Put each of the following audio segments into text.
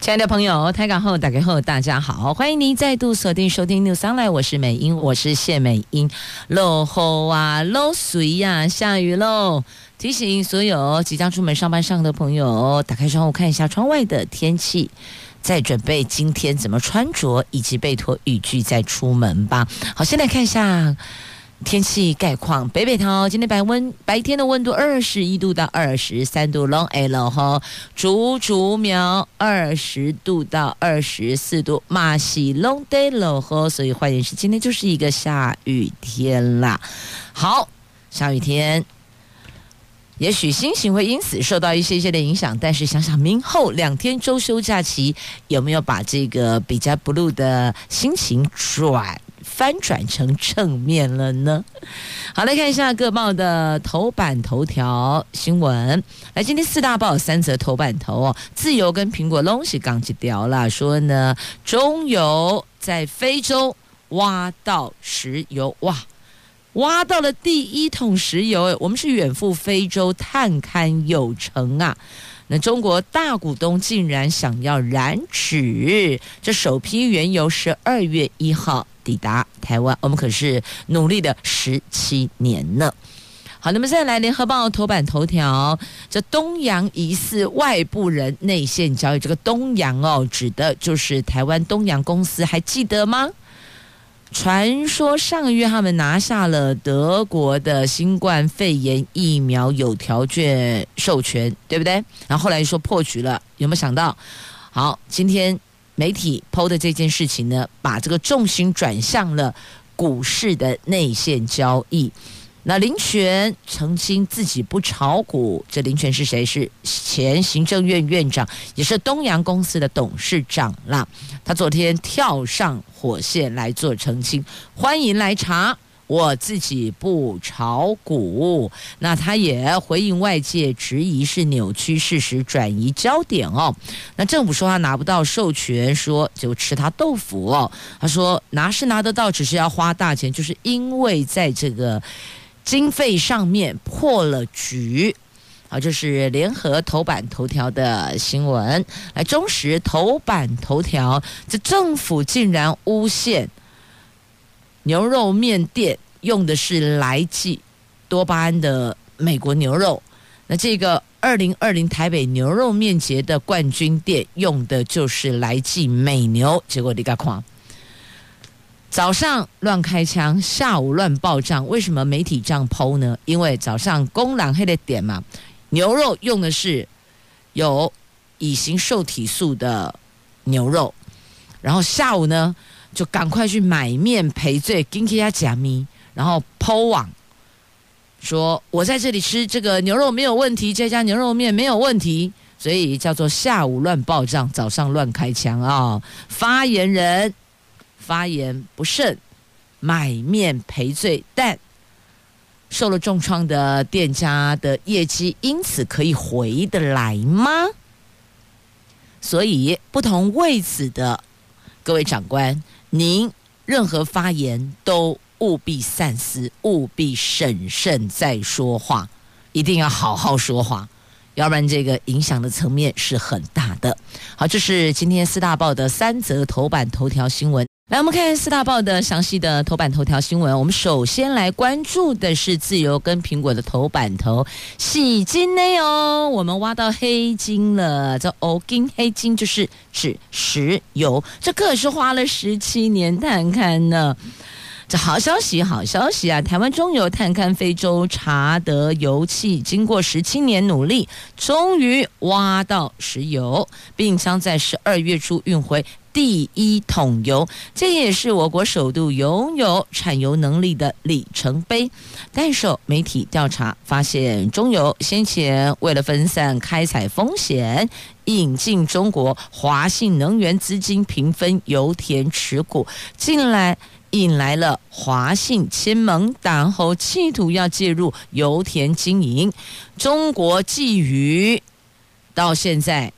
亲爱的朋友，台港后打开后，大家好，欢迎您再度锁定收听 New Sunlight 我是美英，我是谢美英。落后啊，落水呀，下雨喽！提醒所有即将出门上班上的朋友，打开窗户看一下窗外的天气，再准备今天怎么穿着，以及备妥雨具再出门吧。好，先来看一下。天气概况：北北桃今天白温，白天的温度二十一度到二十三度，Long L 哈，竹竹苗二十度到二十四度，马西 Long Day 了哈，所以换言之，今天就是一个下雨天啦。好，下雨天，也许心情会因此受到一些些的影响，但是想想明后两天周休假期，有没有把这个比较 blue 的心情转？翻转成正面了呢。好，来看一下各报的头版头条新闻。来，今天四大报三则头版头哦，自由跟苹果东西刚起掉了，说呢，中油在非洲挖到石油，哇，挖到了第一桶石油，我们是远赴非洲探勘有成啊。那中国大股东竟然想要染指，这首批原油十二月一号。抵达台湾，我们可是努力了十七年呢。好，那么再来，联合报头版头条，这东洋疑似外部人内线交易，这个东洋哦，指的就是台湾东洋公司，还记得吗？传说上个月他们拿下了德国的新冠肺炎疫苗有条件授权，对不对？然后后来说破局了，有没有想到？好，今天。媒体抛的这件事情呢，把这个重心转向了股市的内线交易。那林权澄清自己不炒股，这林权是谁？是前行政院院长，也是东洋公司的董事长啦。他昨天跳上火线来做澄清，欢迎来查。我自己不炒股，那他也回应外界质疑是扭曲事实、转移焦点哦。那政府说他拿不到授权，说就吃他豆腐哦。他说拿是拿得到，只是要花大钱，就是因为在这个经费上面破了局。好，这是联合头版头条的新闻。来，中时头版头条，这政府竟然诬陷。牛肉面店用的是来记多巴胺的美国牛肉，那这个二零二零台北牛肉面节的冠军店用的就是来记美牛，结果你看看，早上乱开枪，下午乱报账，为什么媒体这样剖呢？因为早上公狼黑的点嘛，牛肉用的是有乙型受体素的牛肉，然后下午呢？就赶快去买面赔罪，跟其他假咪，然后剖网说：“我在这里吃这个牛肉没有问题，这家牛肉面没有问题。”所以叫做下午乱报账，早上乱开枪啊、哦！发言人发言不慎，买面赔罪，但受了重创的店家的业绩因此可以回得来吗？所以不同位置的各位长官。您任何发言都务必三思，务必审慎再说话，一定要好好说话，要不然这个影响的层面是很大的。好，这是今天四大报的三则头版头条新闻。来，我们看四大报的详细的头版头条新闻。我们首先来关注的是自由跟苹果的头版头，洗金呢哦，我们挖到黑金了。这欧金黑金就是指石油，这可是花了十七年探勘呢。这好消息，好消息啊！台湾中油探勘非洲查德油气，经过十七年努力，终于挖到石油，并将在十二月初运回第一桶油。这也是我国首度拥有产油能力的里程碑。但受媒体调查发现，中油先前为了分散开采风险，引进中国华信能源资金平分油田持股，近来。引来了华信亲盟党后，企图要介入油田经营。中国鲫鱼到现在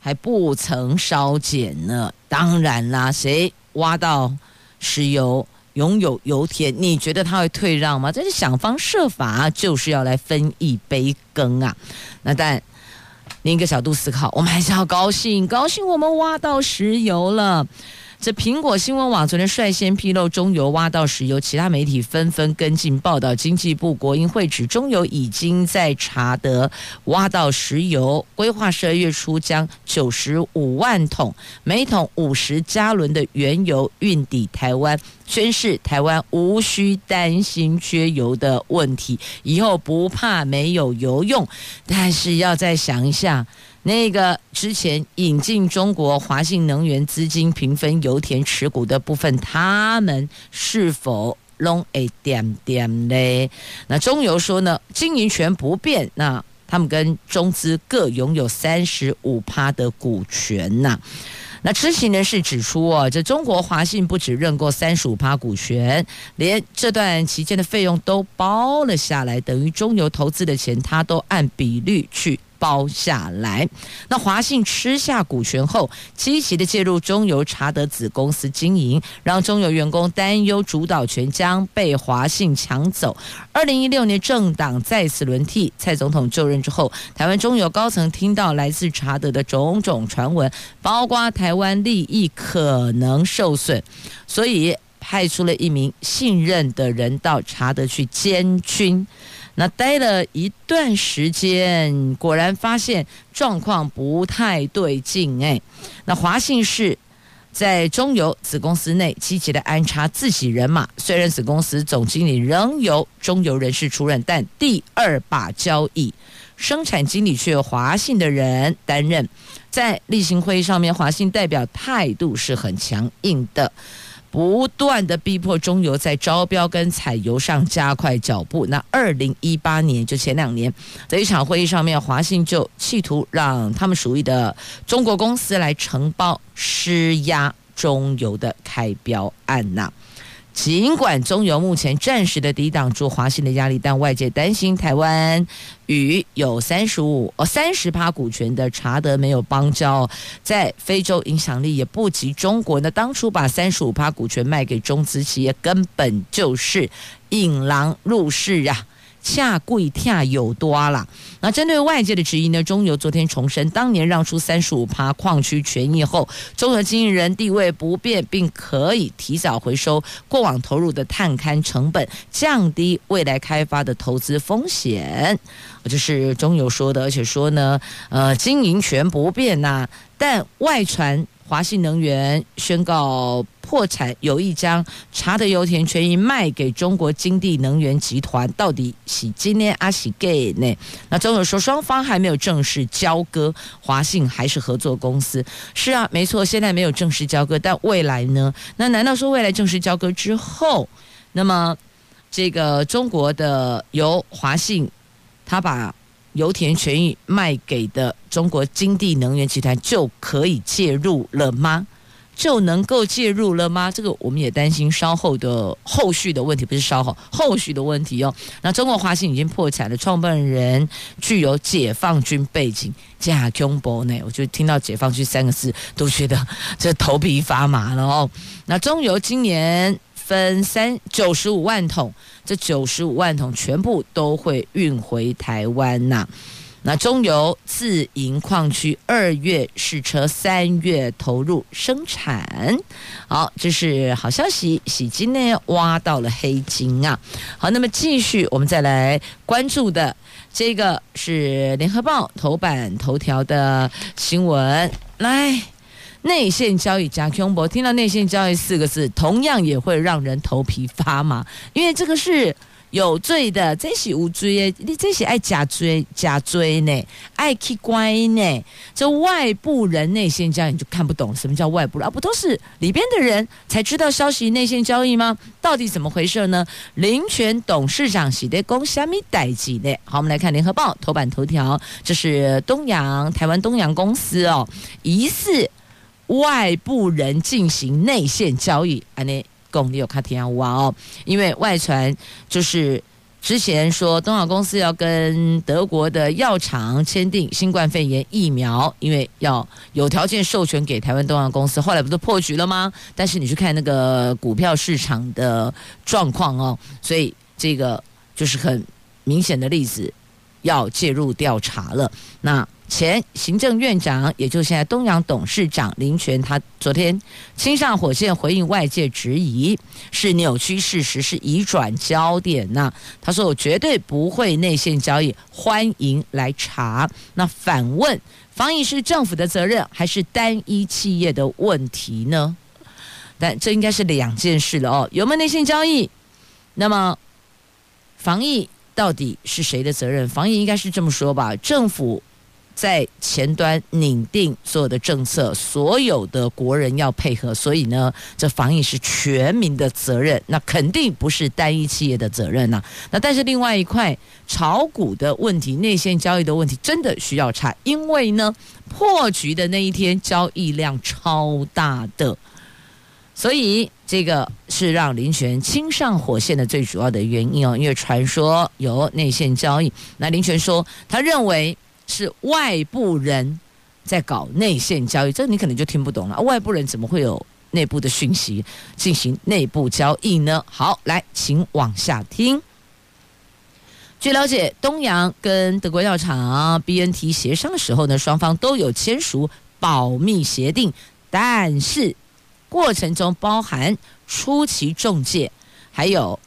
还不曾烧减呢。当然啦，谁挖到石油，拥有油田，你觉得他会退让吗？这是想方设法，就是要来分一杯羹啊。那但另一个角度思考，我们还是要高兴，高兴我们挖到石油了。这苹果新闻网昨天率先披露中油挖到石油，其他媒体纷纷跟进报道。经济部国营会指中油已经在查得挖到石油，规划十二月初将九十五万桶，每桶五十加仑的原油运抵台湾，宣示台湾无需担心缺油的问题，以后不怕没有油用。但是要再想一下。那个之前引进中国华信能源资金平分油田持股的部分，他们是否拢会点点嘞？那中油说呢，经营权不变，那他们跟中资各拥有三十五趴的股权呐。那知情人士指出哦，这中国华信不止认购三十五趴股权，连这段期间的费用都包了下来，等于中油投资的钱，他都按比率去。包下来，那华信吃下股权后，积极的介入中油查德子公司经营，让中油员工担忧主导权将被华信抢走。二零一六年政党再次轮替，蔡总统就任之后，台湾中油高层听到来自查德的种种传闻，包括台湾利益可能受损，所以派出了一名信任的人到查德去监军。那待了一段时间，果然发现状况不太对劲哎。那华信是在中油子公司内积极的安插自己人马，虽然子公司总经理仍由中油人士出任，但第二把交椅，生产经理却由华信的人担任。在例行会议上面，华信代表态度是很强硬的。不断的逼迫中油在招标跟采油上加快脚步。那二零一八年就前两年，在一场会议上面，华信就企图让他们属于的中国公司来承包施压中油的开标案呐。尽管中油目前暂时的抵挡住华信的压力，但外界担心台湾与有三十五哦三十趴股权的查德没有邦交，在非洲影响力也不及中国。那当初把三十五趴股权卖给中资企业，根本就是引狼入室啊。恰贵跳有多啦。那针对外界的质疑呢，中油昨天重申，当年让出三十五趴矿区权益后，综合经营人地位不变，并可以提早回收过往投入的探勘成本，降低未来开发的投资风险。这是中油说的，而且说呢，呃，经营权不变呐、但外传。华信能源宣告破产，有意将查德油田权益卖给中国金地能源集团。到底是今年还是给呢？那中油说双方还没有正式交割，华信还是合作公司。是啊，没错，现在没有正式交割，但未来呢？那难道说未来正式交割之后，那么这个中国的由华信他把？油田权益卖给的中国金地能源集团就可以介入了吗？就能够介入了吗？这个我们也担心稍后的后续的问题，不是稍后后续的问题哦。那中国华信已经破产了，创办人具有解放军背景，加恐怖呢。我就听到解放军三个字都觉得 这头皮发麻了哦。那中油今年。分三九十五万桶，这九十五万桶全部都会运回台湾呐、那中油自营矿区二月试车，三月投入生产。好，这是好消息，喜金呢挖到了黑金啊。好，那么继续我们再来关注的这个是联合报头版头条的新闻，来。内线交易加 Q 博，听到内线交易四个字，同样也会让人头皮发麻，因为这个是有罪的，这是无罪的，你这是爱假追假追呢，爱去乖呢。这外部人内线交易你就看不懂什么叫外部人，啊，不都是里边的人才知道消息内线交易吗？到底怎么回事呢？林权董事长喜得公虾米代志呢？好，我们来看联合报头版头条，这是东洋台湾东洋公司哦，疑似。外部人进行内线交易，安尼共你有卡提亚哇哦，因为外传就是。之前说东亚公司要跟德国的药厂签订新冠肺炎疫苗，因为要有条件授权给台湾东亚公司，后来不都破局了吗？但是你去看那个股票市场的状况哦，所以这个就是很明显的例子，要介入调查了。那。前行政院长，也就是现在东阳董事长林权，他昨天亲上火线回应外界质疑，是扭曲事实，是移转焦点。那他说：“我绝对不会内线交易，欢迎来查。”那反问：防疫是政府的责任，还是单一企业的问题呢？但这应该是两件事了哦。有没有内线交易？那么防疫到底是谁的责任？防疫应该是这么说吧，政府。在前端拟定所有的政策，所有的国人要配合，所以呢，这防疫是全民的责任，那肯定不是单一企业的责任呐、那但是另外一块炒股的问题、内线交易的问题，真的需要查，因为呢，破局的那一天交易量超大的，所以这个是让林权亲上火线的最主要的原因哦。因为传说有内线交易，那林权说他认为。是外部人在搞内线交易，这你可能就听不懂了。外部人怎么会有内部的讯息进行内部交易呢？好，来，请往下听。据了解，东阳跟德国药厂 BNT 协商的时候呢，双方都有签署保密协定，但是过程中包含初期中介，还有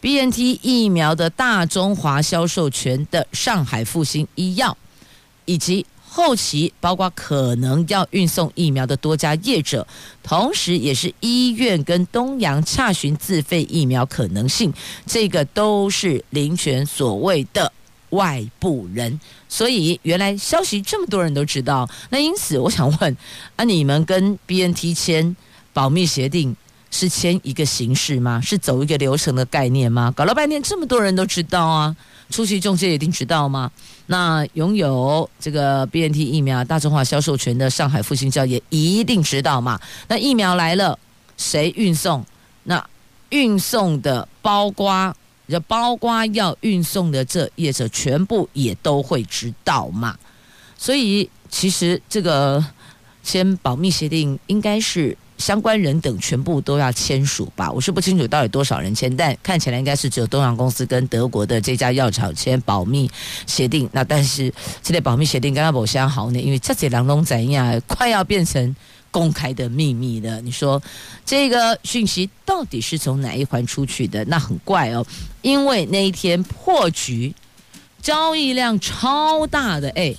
BNT 疫苗的大中华销售权的上海复兴医药。以及后期包括可能要运送疫苗的多家业者，同时也是医院跟东洋洽询自费疫苗可能性，这个都是林权所谓的外部人。所以原来消息这么多人都知道，那因此我想问啊，你们跟 BNT 签保密协定是签一个形式吗？是走一个流程的概念吗？搞了半天这么多人都知道啊。初期中介一定知道吗？那拥有这个 BNT 疫苗大中华销售权的上海复星药也一定知道嘛？那疫苗来了，谁运送？那运送的包瓜，就包瓜要运送的这业者，全部也都会知道嘛？所以其实这个签保密协定应该是。相关人等全部都要签署吧，我是不清楚到底多少人签，但看起来应该是只有东洋公司跟德国的这家药厂签保密协定。那但是这类保密协定刚刚某些好呢，因为这些两种怎样，快要变成公开的秘密了。你说这个讯息到底是从哪一环出去的？那很怪哦，因为那一天破局，交易量超大的哎。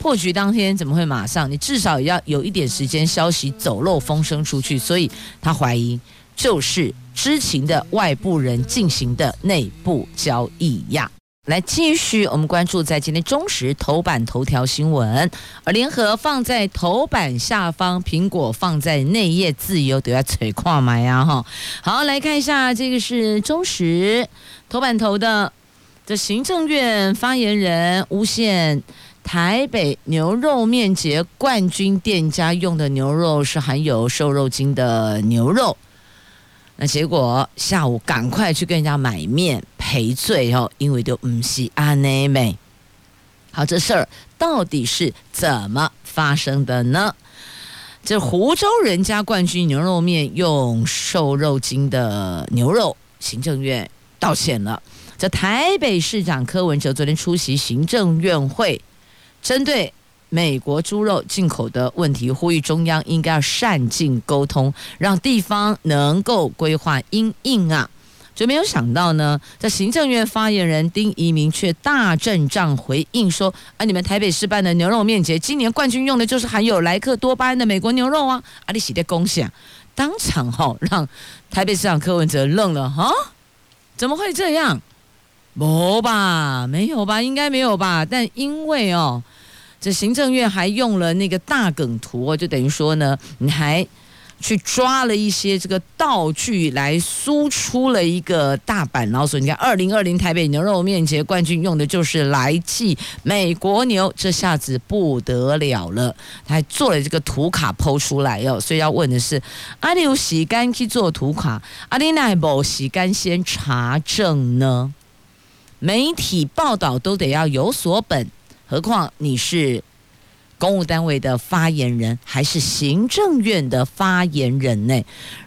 破局当天怎么会马上？你至少也要有一点时间，消息走漏风声出去，所以他怀疑就是知情的外部人进行的内部交易呀。来继续，我们关注在今天中时头版头条新闻，而联合放在头版下方，苹果放在内页，自由都要垂跨买呀哈。好，来看一下，这个是中时头版头的的行政院发言人吴宪。台北牛肉面节冠军店家用的牛肉是含有瘦肉精的牛肉，那结果下午赶快去跟人家买面赔罪哦，因为都唔是安内美。好，这事儿到底是怎么发生的呢？这湖州人家冠军牛肉面用瘦肉精的牛肉，行政院道歉了。这台北市长柯文哲昨天出席行政院会。针对美国猪肉进口的问题，呼吁中央应该要善尽沟通，让地方能够规划因应啊。就没有想到呢，在行政院发言人丁怡铭却大阵仗回应说：“啊，你们台北市办的牛肉面节，今年冠军用的就是含有莱克多巴胺的美国牛肉啊！”啊，你喜的恭喜啊！当场哈、哦、让台北市长柯文哲愣了哈，怎么会这样？没吧，没有吧，应该没有吧？但因为哦。这行政院还用了那个大梗图，就等于说呢，你还去抓了一些这个道具来输出了一个大阪老鼠。你看，二零二零台北牛肉面节冠军用的就是来记美国牛，这下子不得了了。他还做了这个图卡抛出来哟，所以要问的是：阿里有洗干去做图卡，阿里奈某洗干先查证呢？媒体报道都得要有所本，何况你是。公务单位的发言人还是行政院的发言人呢？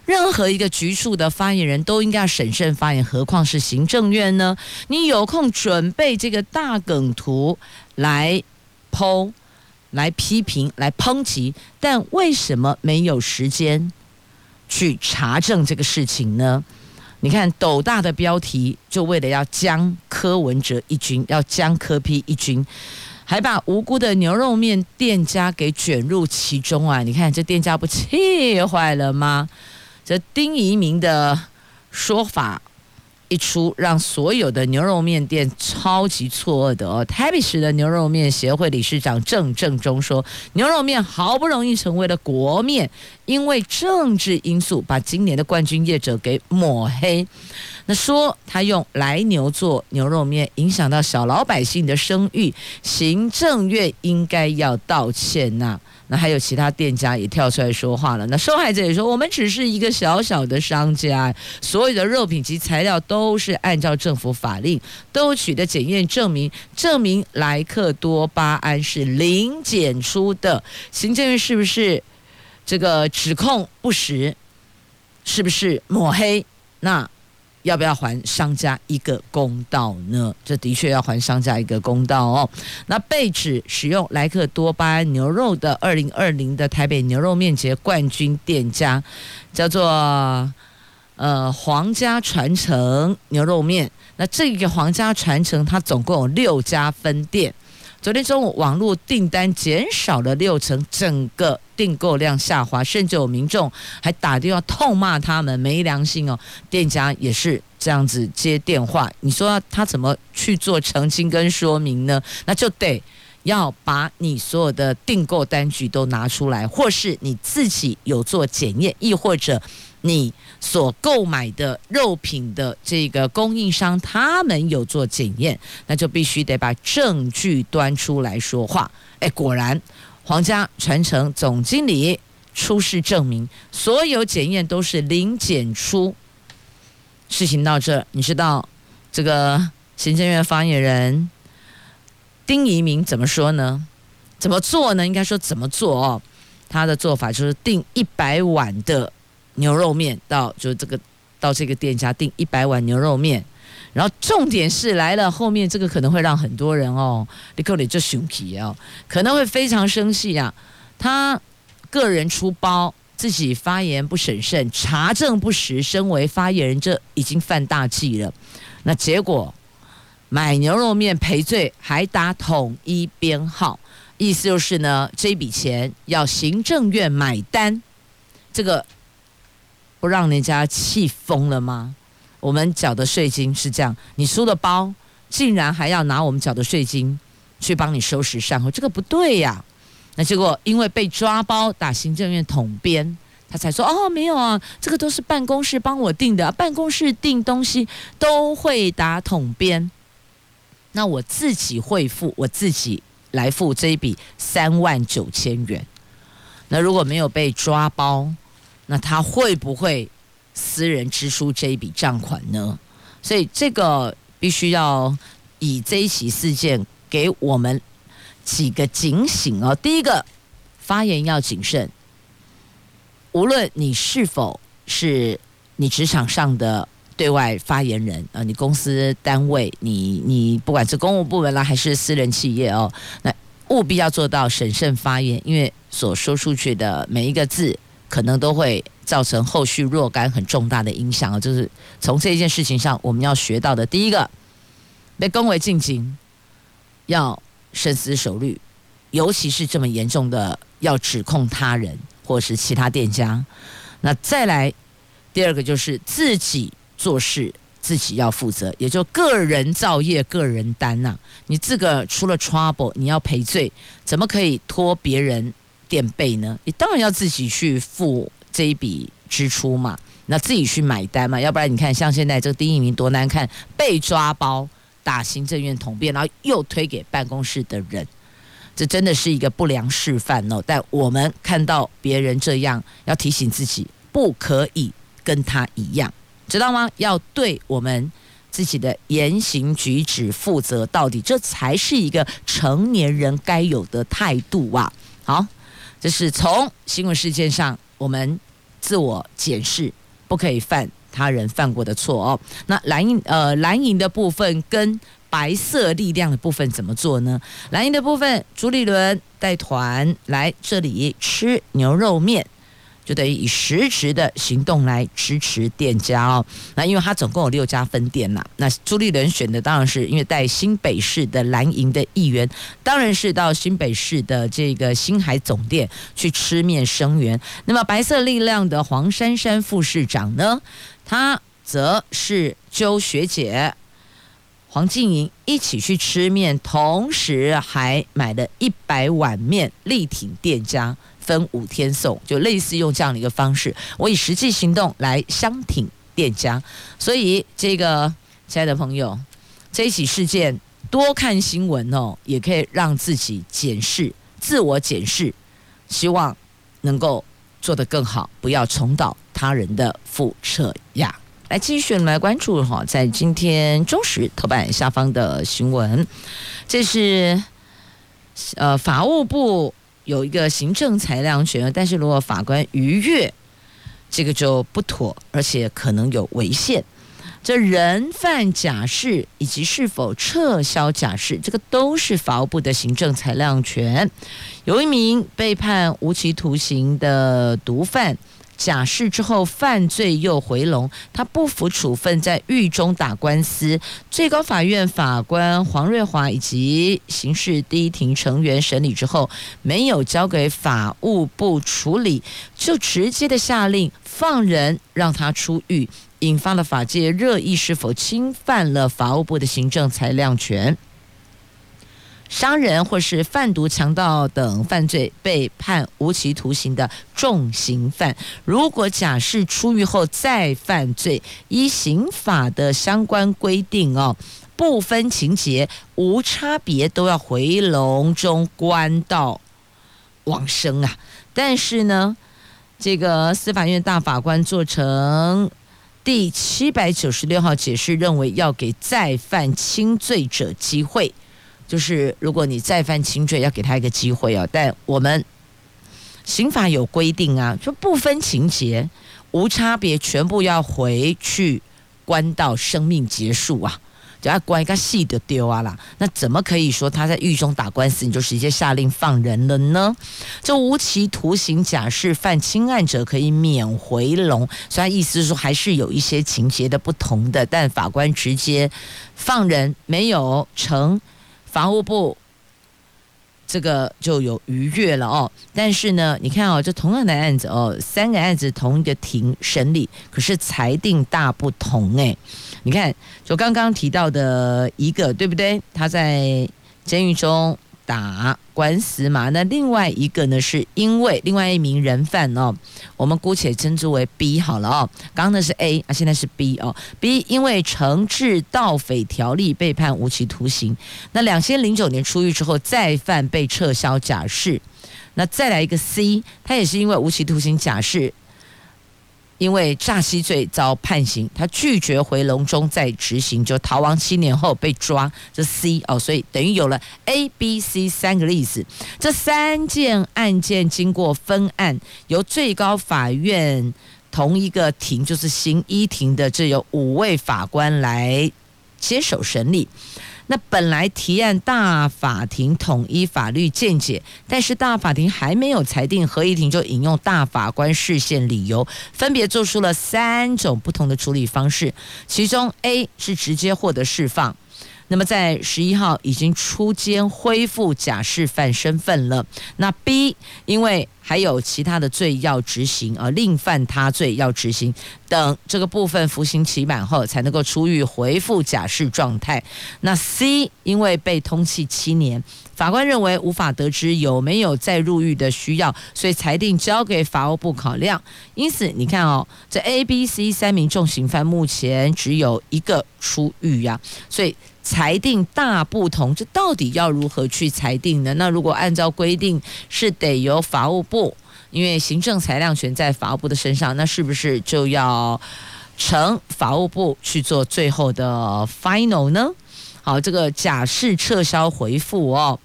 任何一个局处的发言人都应该要审慎发言，何况是行政院呢？你有空准备这个大梗图来剖、来批评、来抨击，但为什么没有时间去查证这个事情呢？你看斗大的标题，就为了要将柯文哲一军，要将柯批一军。还把无辜的牛肉面店家给卷入其中啊！你看这店家不气坏了吗？这丁怡明的说法一出，让所有的牛肉面店超级错愕的哦。台北市的牛肉面协会理事长郑正中说：“牛肉面好不容易成为了国面，因为政治因素把今年的冠军业者给抹黑。”那说他用来牛做牛肉面，影响到小老百姓的声誉，行政院应该要道歉呐、那还有其他店家也跳出来说话了。那受害者也说，我们只是一个小小的商家，所有的肉品及材料都是按照政府法令都取得检验证明，证明莱克多巴胺是零检出的。行政院是不是这个指控不实？是不是抹黑？那？要不要还商家一个公道呢？这的确要还商家一个公道哦。那被指使用莱克多巴胺牛肉的二零二零的台北牛肉面节冠军店家，叫做呃皇家传承牛肉面。那这个皇家传承它总共有六家分店。昨天中午，网络订单减少了六成，整个订购量下滑，甚至有民众还打电话痛骂他们没良心哦。店家也是这样子接电话，你说他怎么去做澄清跟说明呢？那就得要把你所有的订购单据都拿出来，或是你自己有做检验，亦或者。你所购买的肉品的这个供应商，他们有做检验，那就必须得把证据端出来说话。哎，果然，皇家传承总经理出示证明，所有检验都是零检出。事情到这，你知道这个行政院发言人丁怡铭怎么说呢？怎么做呢？应该说怎么做哦？他的做法就是订一百碗的。牛肉面到就这个到这个店家订一百碗牛肉面，然后重点是来了后面这个可能会让很多人哦，立刻你就生气哦，可能会非常生气啊。他个人出包，自己发言不审慎，查证不实，身为发言人这已经犯大忌了。那结果买牛肉面赔罪，还打统一编号，意思就是呢，这笔钱要行政院买单，这个。不让人家气疯了吗？我们缴的税金是这样，你输的包，竟然还要拿我们缴的税金去帮你收拾善后，这个不对呀。那结果因为被抓包打行政院统编，他才说哦，没有啊，这个都是办公室帮我订的，办公室订东西都会打统编，那我自己会付，我自己来付这一笔三万九千元。那如果没有被抓包，那他会不会私人支出这一笔账款呢？所以这个必须要以这一起事件给我们几个警醒哦。第一个，发言要谨慎，无论你是否是你职场上的对外发言人啊，你公司单位，你你不管是公务部门啦，还是私人企业哦，那务必要做到审慎发言，因为所说出去的每一个字。可能都会造成后续若干很重大的影响啊！就是从这件事情上，我们要学到的第一个，被恭维进行，要深思熟虑，尤其是这么严重的要指控他人或是其他店家。那再来第二个就是自己做事自己要负责，也就个人造业个人担呐、你自个出了 trouble，你要赔罪，怎么可以拖别人？垫背呢？你当然要自己去付这一笔支出嘛，那自己去买单嘛，要不然你看像现在这个丁一鸣多难看，被抓包打行政院统编，然后又推给办公室的人，这真的是一个不良示范哦。但我们看到别人这样，要提醒自己不可以跟他一样，知道吗？要对我们自己的言行举止负责到底，这才是一个成年人该有的态度啊！好，这是从新闻事件上我们自我检视，不可以犯他人犯过的错哦。那蓝银呃蓝银的部分跟白色力量的部分怎么做呢？蓝银的部分，朱立伦带团来这里吃牛肉面。就等于以实质的行动来支持店家哦。那因为他总共有六家分店呐。那朱立伦选的当然是因为带新北市的蓝营的议员，当然是到新北市的这个新海总店去吃面声援。那么白色力量的黄珊珊副市长呢，他则是周学姐黄静莹一起去吃面，同时还买了一百碗面力挺店家。分五天送，就类似用这样的一个方式，我以实际行动来相挺店家。所以，这个亲爱的朋友，这一起事件多看新闻哦，也可以让自己检视、自我检视，希望能够做得更好，不要重蹈他人的覆辙呀。来继续来关注哈，在今天中时头版下方的新闻，这是呃法务部。有一个行政裁量权，但是如果法官逾越，这个就不妥，而且可能有违宪。这人犯假释以及是否撤销假释，这个都是法务部的行政裁量权。有一名被判无期徒刑的毒贩。假释之后犯罪又回笼，他不服处分，在狱中打官司。最高法院法官黄瑞华以及刑事第一庭成员审理之后，没有交给法务部处理，就直接的下令放人让他出狱，引发了法界热议，是否侵犯了法务部的行政裁量权？杀人或是贩毒、强盗等犯罪被判无期徒刑的重刑犯，如果假释出狱后再犯罪，依刑法的相关规定哦，不分情节，无差别都要回笼中关到往生啊！但是呢，这个司法院大法官做成第七百九十六号解释，认为要给再犯轻罪者机会。就是如果你再犯轻罪，要给他一个机会哦。但我们刑法有规定啊，就不分情节，无差别，全部要回去关到生命结束啊，就要关一个细的丢啊啦。那怎么可以说他在狱中打官司，你就直接下令放人了呢？这无期徒刑假释犯轻案者可以免回笼，所以意思是说还是有一些情节的不同的，但法官直接放人没有成。法务部这个就有逾越了哦，但是呢，你看哦，这同样的案子哦，三个案子同一个庭审理，可是裁定大不同诶。你看，就刚刚提到的一个，对不对？他在监狱中。打官司嘛，那另外一个呢，是因为另外一名人犯哦，我们姑且称之为 B 好了哦。刚刚那是 A 啊，现在是 B 哦。B 因为惩治盗匪条例被判无期徒刑，那两千零九年出狱之后再犯被撤销假释。那再来一个 C，他也是因为无期徒刑假释。因为诈欺罪遭判刑，他拒绝回笼中再执行，就逃亡七年后被抓。这 C 哦，所以等于有了 A、B、C 三个例子。这三件案件经过分案，由最高法院同一个庭，就是刑一庭的，这有五位法官来接手审理。那本来提案大法庭统一法律见解，但是大法庭还没有裁定，合议庭就引用大法官视线理由，分别做出了三种不同的处理方式。其中 A 是直接获得释放，那么在十一号已经出监恢复假释犯身份了。那 B 因为还有其他的罪要执行，而另犯他罪要执行等这个部分服刑期满后才能够出狱恢复假释状态。那 C 因为被通缉七年。法官认为无法得知有没有再入狱的需要，所以裁定交给法务部考量。因此，你看哦，这 A、B、C 三名重刑犯目前只有一个出狱呀，所以裁定大不同。这到底要如何去裁定呢？那如果按照规定是得由法务部，因为行政裁量权在法务部的身上，那是不是就要呈法务部去做最后的 final 呢？好，这个假释撤销回复哦。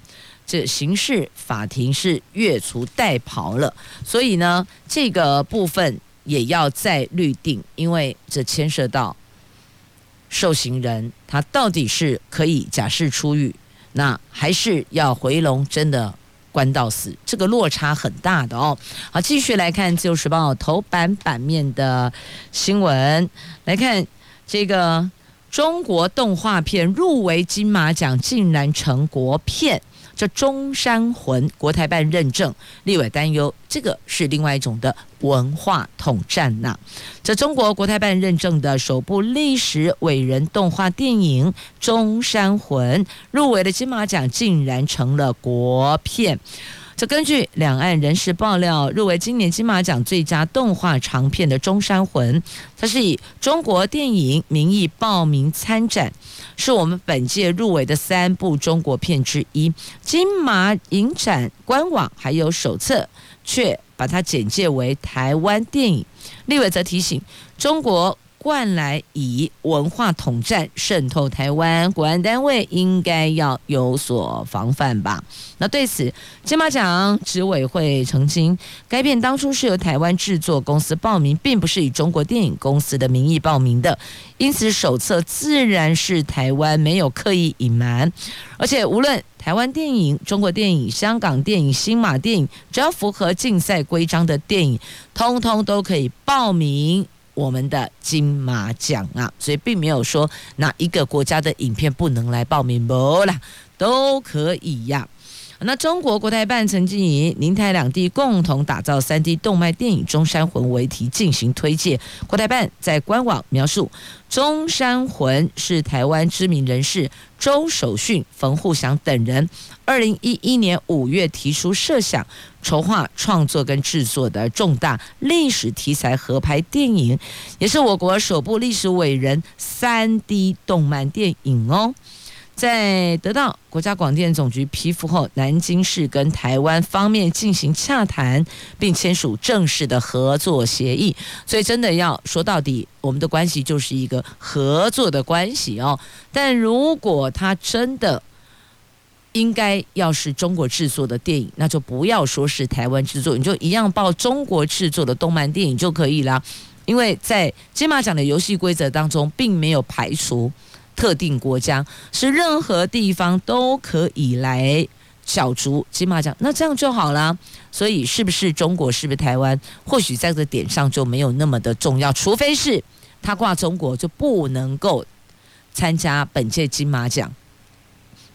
这刑事法庭是阅除代跑了，所以呢，这个部分也要再律定，因为这牵涉到受刑人他到底是可以假释出狱，那还是要回笼真的关到死，这个落差很大的哦。好，继续来看《自由时报》头版版面的新闻，来看这个中国动画片入围金马奖，竟然成国片。这中山魂国台办认证，立委担忧，这个是另外一种的文化统战呐、这中国国台办认证的首部历史伟人动画电影《中山魂》入围的金马奖，竟然成了国片。这根据两岸人士爆料，入围今年金马奖最佳动画长片的《中山魂》，它是以中国电影名义报名参展。是我们本届入围的三部中国片之一。金马影展官网还有手册，却把它简介为台湾电影。立委则提醒中国。惯来以文化统战渗透台湾，国安单位应该要有所防范吧？那对此，金马奖执委会澄清，该片当初是由台湾制作公司报名，并不是以中国电影公司的名义报名的，因此手册自然是台湾没有刻意隐瞒。而且，无论台湾电影、中国电影、香港电影、新马电影，只要符合竞赛规章的电影，通通都可以报名。我们的金马奖啊，所以并没有说哪一个国家的影片不能来报名，不啦，都可以呀。那中国国台办曾经以“宁台两地共同打造三 D 动漫电影中山魂”为题进行推介。国台办在官网描述，中山魂是台湾知名人士周守训、冯沪祥等人二零一一年五月提出设想、筹划、创作跟制作的重大历史题材合拍电影，也是我国首部历史伟人三 D 动漫电影哦。在得到国家广电总局批复后，南京市跟台湾方面进行洽谈，并签署正式的合作协议。所以，真的要说到底，我们的关系就是一个合作的关系哦。但如果它真的应该要是中国制作的电影，那就不要说是台湾制作，你就一样报中国制作的动漫电影就可以了。因为在金马奖的游戏规则当中，并没有排除。特定国家是任何地方都可以来角逐金马奖，那这样就好了。所以是不是中国，是不是台湾，或许在这点上就没有那么的重要。除非是他挂中国，就不能够参加本届金马奖，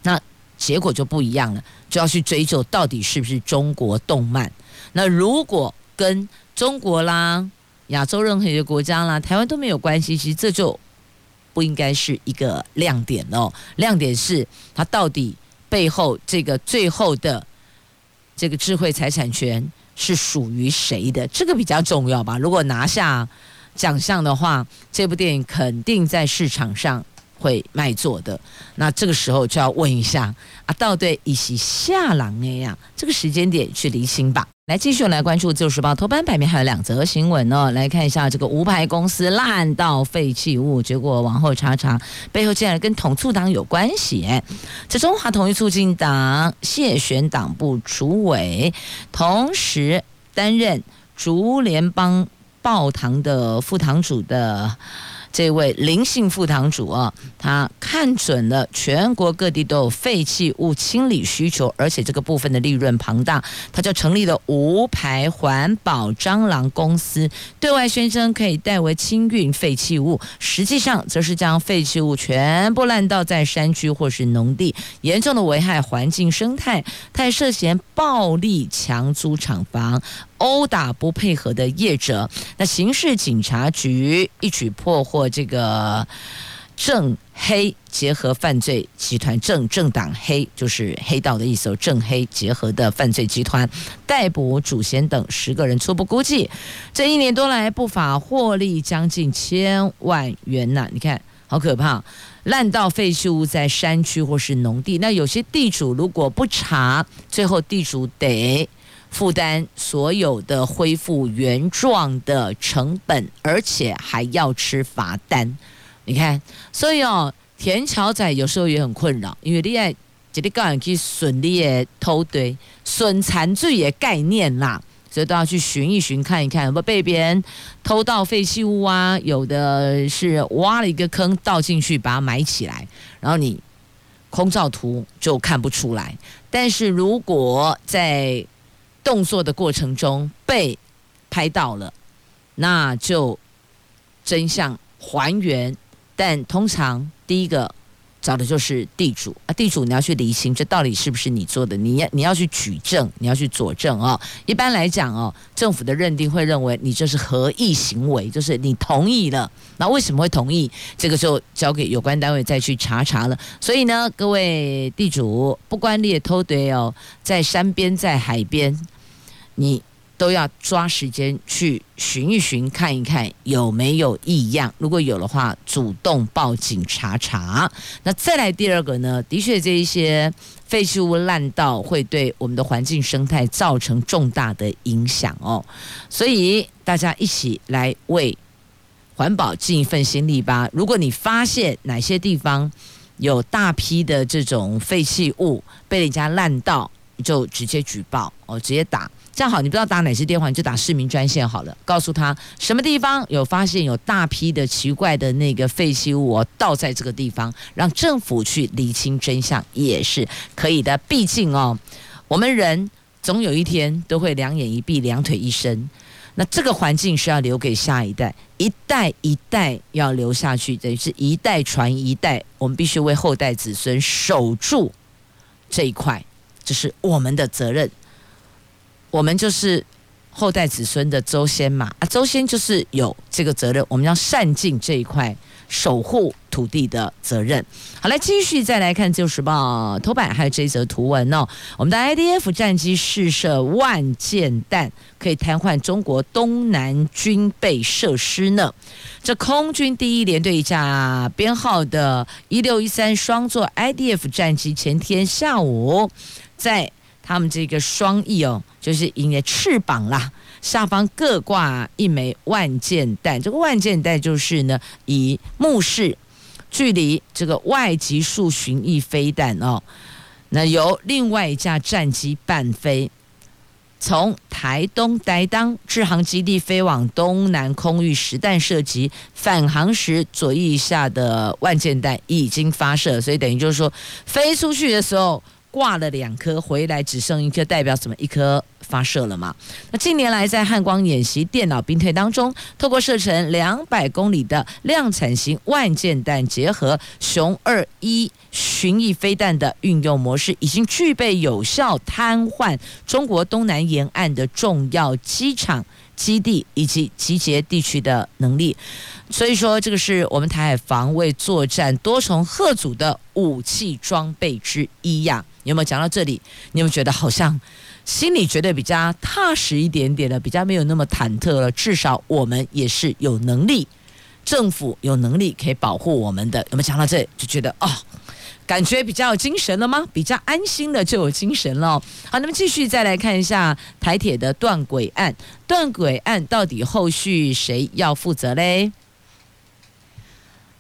那结果就不一样了，就要去追究到底是不是中国动漫。那如果跟中国啦、亚洲任何一个国家啦、台湾都没有关系，其实这就。不应该是一个亮点哦，亮点是它到底背后这个最后的这个智慧财产权是属于谁的？这个比较重要吧。如果拿下奖项的话，这部电影肯定在市场上会卖座的。那这个时候就要问一下啊，到底以及下郎那样，这个时间点去厘清吧。来继续来关注《自由时报》头版版面还有两则新闻哦，来看一下这个无牌公司烂到废弃物，结果往后查查，背后竟然跟统促党有关系。这中华统一促进党谢选党部主委，同时担任竹联帮报堂的副堂主的这位林姓副堂主啊，他看准了全国各地都有废弃物清理需求，而且这个部分的利润庞大，他就成立了无牌环保蟑螂公司，对外宣称可以代为清运废弃物，实际上则是将废弃物全部烂倒在山区或是农地，严重的危害环境生态。他还涉嫌暴力强租厂房。殴打不配合的业者，那刑事警察局一举破获这个正黑结合犯罪集团，正政党黑就是黑道的意思，正黑结合的犯罪集团，逮捕主嫌等十个人，初步估计这一年多来不法获利将近千万元呐！你看，好可怕，滥倒废弃物在山区或是农地，那有些地主如果不查，最后地主得。负担所有的恢复原状的成本，而且还要吃罚单。你看，所以哦，田桥仔有时候也很困扰，因为你爱这里高人去损你的土地，损残罪的概念啦，所以都要去寻一寻，看一看有没有被别人偷到废弃物啊。有的是挖了一个坑倒进去，把它埋起来，然后你空照图就看不出来。但是如果在动作的过程中被拍到了，那就真相还原。但通常第一个找的就是地主啊，地主你要去厘清这到底是不是你做的，你要你要去举证，你要去佐证哦。一般来讲哦，政府的认定会认为你这是合意行为，就是你同意了。那为什么会同意？这个就交给有关单位再去查查了。所以呢，各位地主，不管你也偷对哦，在山边，在海边。你都要抓时间去寻一寻，看一看有没有异样。如果有的话，主动报警查查。那再来第二个呢？的确，这一些废弃物滥倒会对我们的环境生态造成重大的影响哦。所以大家一起来为环保尽一份心力吧。如果你发现哪些地方有大批的这种废弃物被人家滥倒，就直接举报哦，直接打。这样好，你不知道打哪些电话，你就打市民专线好了。告诉他什么地方有发现有大批的奇怪的那个废弃物哦，倒在这个地方，让政府去厘清真相也是可以的。毕竟哦，我们人总有一天都会两眼一闭、两腿一伸，那这个环境是要留给下一代，一代一代要留下去，等于是一代传一代。我们必须为后代子孙守住这一块，这是我们的责任。我们就是后代子孙的祖先嘛，啊，祖先就是有这个责任，我们要善尽这一块守护土地的责任。好，来继续再来看《自由时报》头版，还有这一则图文哦。我们的 IDF 战机试射万箭弹，可以瘫痪中国东南军备设施呢。这空军第一联队一架编号的一六一三双座 IDF 战机，前天下午在。他们这个双翼哦，就是因为翅膀啦，下方各挂一枚万箭弹。这个万箭弹就是呢，以目视距离这个外极速巡弋飞弹哦，那由另外一架战机伴飞，从台东台东志航基地飞往东南空域实弹射击。返航时左翼下的万箭弹已经发射，所以等于就是说，飞出去的时候。挂了两颗，回来只剩一颗，代表什么？一颗发射了嘛？那近年来在汉光演习、电脑兵推当中，透过射程两百公里的量产型万箭弹，结合雄二一巡弋飞弹的运用模式，已经具备有效瘫痪中国东南沿岸的重要机场。基地以及集结地区的能力，所以说这个是我们台海防卫作战多重吓阻的武器装备之一呀。有没有讲到这里？你有没有觉得好像心里觉得比较踏实一点点了，比较没有那么忐忑了？至少我们也是有能力，政府有能力可以保护我们的。我们讲到这就觉得哦？感觉比较有精神了吗？比较安心的就有精神了。好，那么继续再来看一下台铁的断轨案。断轨案到底后续谁要负责嘞？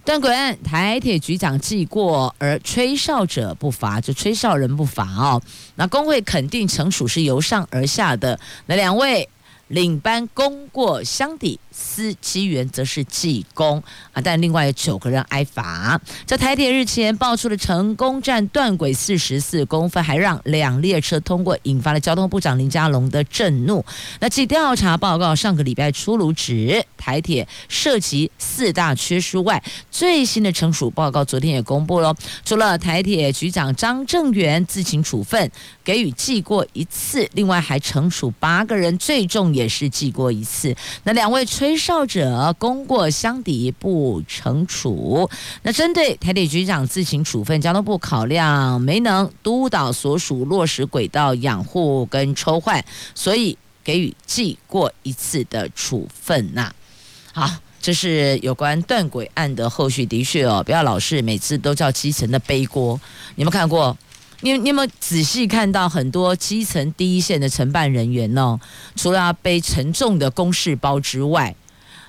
断滚，台铁局长记过，而吹哨者不罚，就吹哨人不罚哦。那工会肯定惩处是由上而下的。那两位领班功过相抵，司机员则是记功啊。但另外有九个人挨罚。这台铁日前爆出了成功站断轨四十四公分，还让两列车通过，引发了交通部长林佳龙的震怒。那继调查报告上个礼拜出炉指台铁涉及四大缺失外，最新的惩处报告昨天也公布了。除了台铁局长张正元自行处分，给予记过一次，另外还惩处八个人，最重也是记过一次。那两位吹哨者功过相抵，不惩处。那针对台铁局长自行处分，交通部考量没能督导所属落实轨道养护跟抽换，所以给予记过一次的处分呐。好，这是有关断轨案的后续。的确哦，不要老是每次都叫基层的背锅。你们看过？你你有没有仔细看到很多基层第一线的承办人员呢？除了要背沉重的公事包之外，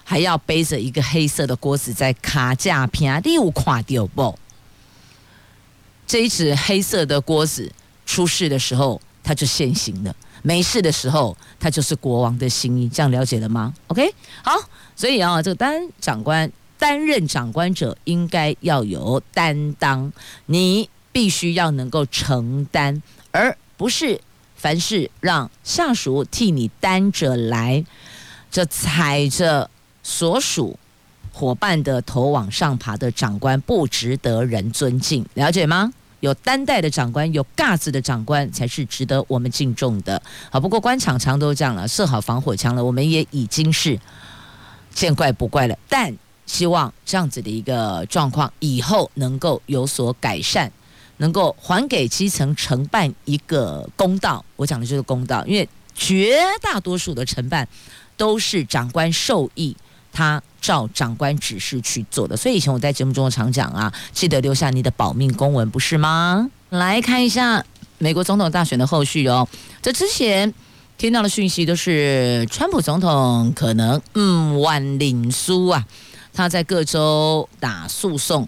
还要背着一个黑色的锅子在卡架平地有垮掉不？这一只黑色的锅子出事的时候，它就现形了；没事的时候，它就是国王的新衣。这样了解了吗？OK，好，所以啊，这个担长官担任长官者应该要有担当。你。必须要能够承担，而不是凡事让下属替你担着来，这踩着所属伙伴的头往上爬的长官不值得人尊敬，了解吗？有担待的长官，有架子的长官才是值得我们敬重的。好，不过官场常都这样了，设好防火墙了，我们也已经是见怪不怪了。但希望这样子的一个状况以后能够有所改善。能够还给基层承办一个公道，我讲的就是公道，因为绝大多数的承办都是长官授意，他照长官指示去做的。所以以前我在节目中常讲啊，记得留下你的保命公文，不是吗？来看一下美国总统大选的后续哦。这之前听到的讯息都是，川普总统可能嗯万领输啊，他在各州打诉讼。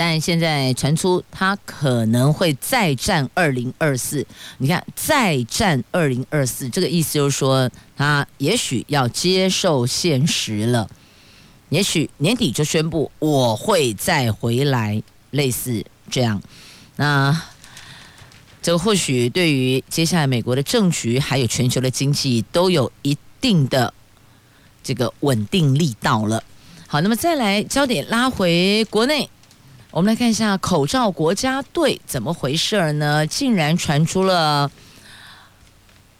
但现在传出他可能会再战二零二四，你看再战二零二四，这个意思就是说他也许要接受现实了，也许年底就宣布我会再回来，类似这样。那这或许对于接下来美国的政局还有全球的经济都有一定的这个稳定力道了。好，那么再来焦点拉回国内。我们来看一下口罩国家队怎么回事儿呢？竟然传出了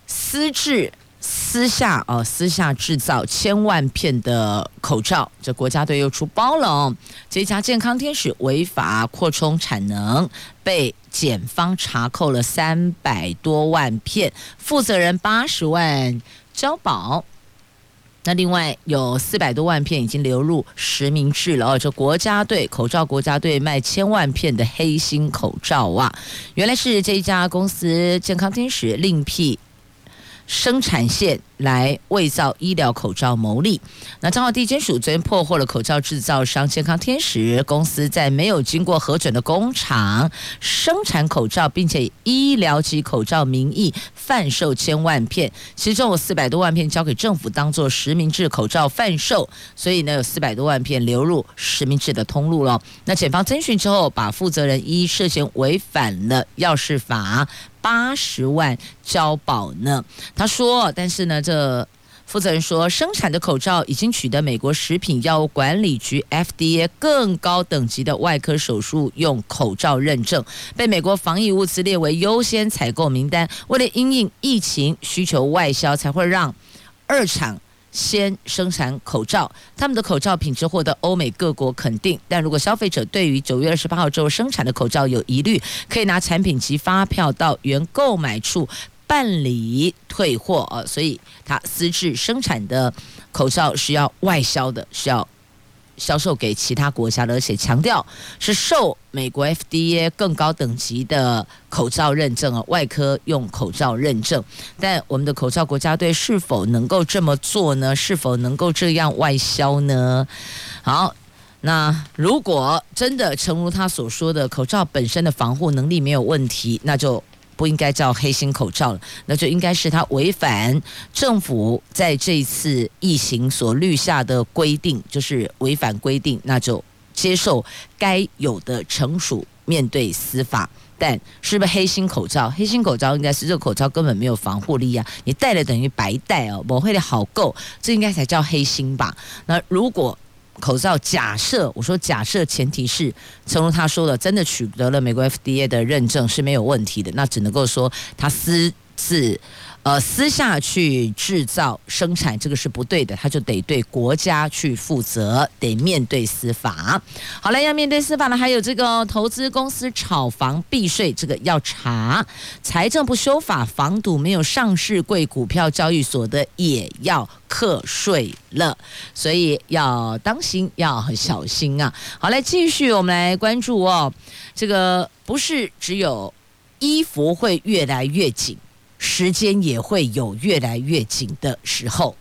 私制、私下哦，私下制造千万片的口罩，这国家队又出包了哦。这家健康天使违法扩充产能，被检方查扣了三百多万片，负责人八十万交保。那另外有四百多万片已经流入实名制了哦，这国家队口罩国家队卖千万片的黑心口罩啊，原来是这家公司健康天使另辟生产线来伪造医疗口罩牟利。那彰化地检署昨天破获了口罩制造商健康天使公司在没有经过核准的工厂生产口罩，并且以医疗级口罩名义贩售千万片，其中有四百多万片交给政府当做实名制口罩贩售，所以呢有四百多万片流入实名制的通路了。那检方侦讯之后，把负责人一涉嫌违反了药事法。八十万交保呢？他说，但是呢，这负责人说，生产的口罩已经取得美国食品药物管理局 FDA 更高等级的外科手术用口罩认证，被美国防疫物资列为优先采购名单。为了因应疫情需求外销，才会让二厂。先生产口罩，他们的口罩品质获得欧美各国肯定。但如果消费者对于九月二十八号之后生产的口罩有疑虑，可以拿产品及发票到原购买处办理退货啊。所以，他私自生产的口罩是要外销的，是要。销售给其他国家的，而且强调是受美国 FDA 更高等级的口罩认证啊，外科用口罩认证。但我们的口罩国家队是否能够这么做呢？是否能够这样外销呢？好，那如果真的诚如他所说的，口罩本身的防护能力没有问题，那就。不应该叫黑心口罩了，那就应该是他违反政府在这一次疫情所立下的规定，就是违反规定，那就接受该有的惩处，面对司法。但是不是黑心口罩？黑心口罩应该是这口罩根本没有防护力啊！你戴了等于白戴哦，不会的好够，这应该才叫黑心吧？那如果口罩假设，我说假设前提是，正如他说的，真的取得了美国 FDA 的认证是没有问题的，那只能够说他私自。呃，私下去制造生产，这个是不对的，他就得对国家去负责，得面对司法。好了，要面对司法呢，还有这个投资公司炒房避税，这个要查。财政部修法防堵没有上市柜股票交易所的也要课税了，所以要当心，要很小心啊。好，来继续，我们来关注哦，这个不是只有衣服会越来越紧。时间也会有越来越紧的时候，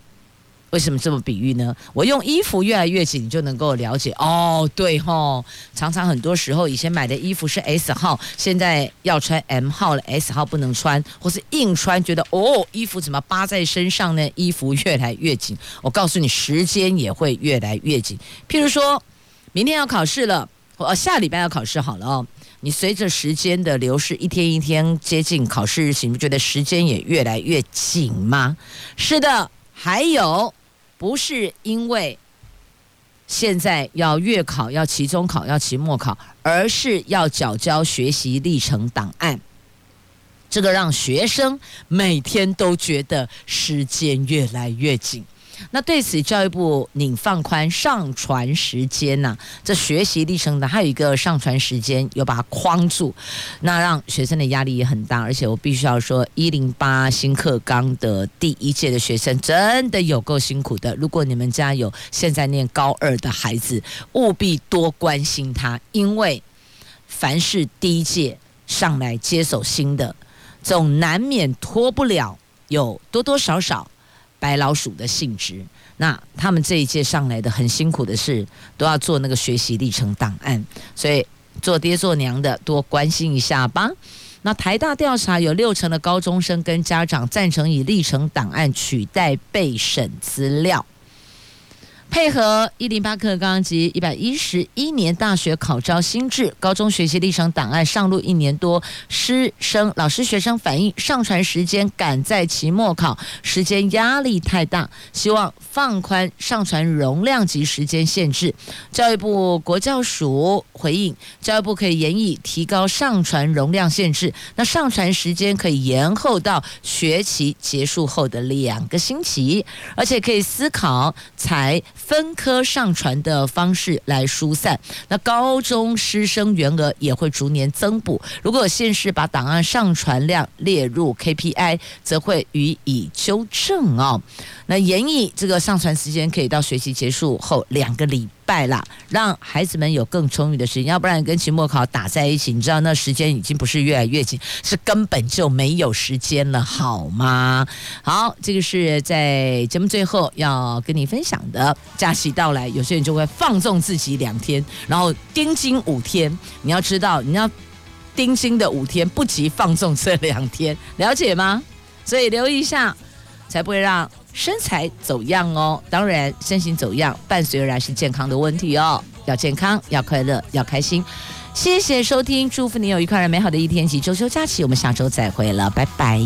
为什么这么比喻呢？我用衣服越来越紧，你就能够了解哦。对吼，常常很多时候以前买的衣服是 S 号，现在要穿 M 号了，S 号不能穿，或是硬穿，觉得哦，衣服怎么扒在身上呢？衣服越来越紧，我告诉你，时间也会越来越紧。譬如说，明天要考试了，哦，下礼拜要考试好了哦。你随着时间的流逝，一天一天接近考试日期，你不觉得时间也越来越紧吗？是的，还有不是因为现在要月考、要期中考、要期末考，而是要缴交学习历程档案，这个让学生每天都觉得时间越来越紧。那对此，教育部拟放宽上传时间呐、这学习历程的还有一个上传时间，又把它框住，那让学生的压力也很大。而且我必须要说，一零八新课纲的第一届的学生真的有够辛苦的。如果你们家有现在念高二的孩子，务必多关心他，因为凡是第一届上来接手新的，总难免脱不了有多多少少。白老鼠的性质，那他们这一届上来的很辛苦的是，都要做那个学习历程档案，所以做爹做娘的多关心一下吧。那台大调查有六成的高中生跟家长赞成以历程档案取代备审资料。配合一零八课纲及一百一十一年大学考招新制，高中学习历程档案上路一年多，师生、老师、学生反映上传时间赶在期末考，时间压力太大，希望放宽上传容量及时间限制。教育部国教署回应，教育部可以研议提高上传容量限制，那上传时间可以延后到学期结束后的两个星期，而且可以思考才。分科上传的方式来疏散，那高中师生员额也会逐年增补。如果县市把档案上传量列入 KPI，则会予以纠正哦。那延议这个上传时间可以到学期结束后两个礼拜啦，让孩子们有更充裕的时间，要不然跟期末考打在一起，你知道那时间已经不是越来越紧，是根本就没有时间了，好吗？好，这个是在节目最后要跟你分享的。假期到来，有些人就会放纵自己两天，然后盯紧五天。你要知道，你要盯紧的五天不及放纵这两天，了解吗？所以留意一下，才不会让。身材走样哦，当然身形走样伴随而然是健康的问题哦。要健康，要快乐，要开心。谢谢收听，祝福你有愉快而美好的一天及周休假期。我们下周再会了，拜拜。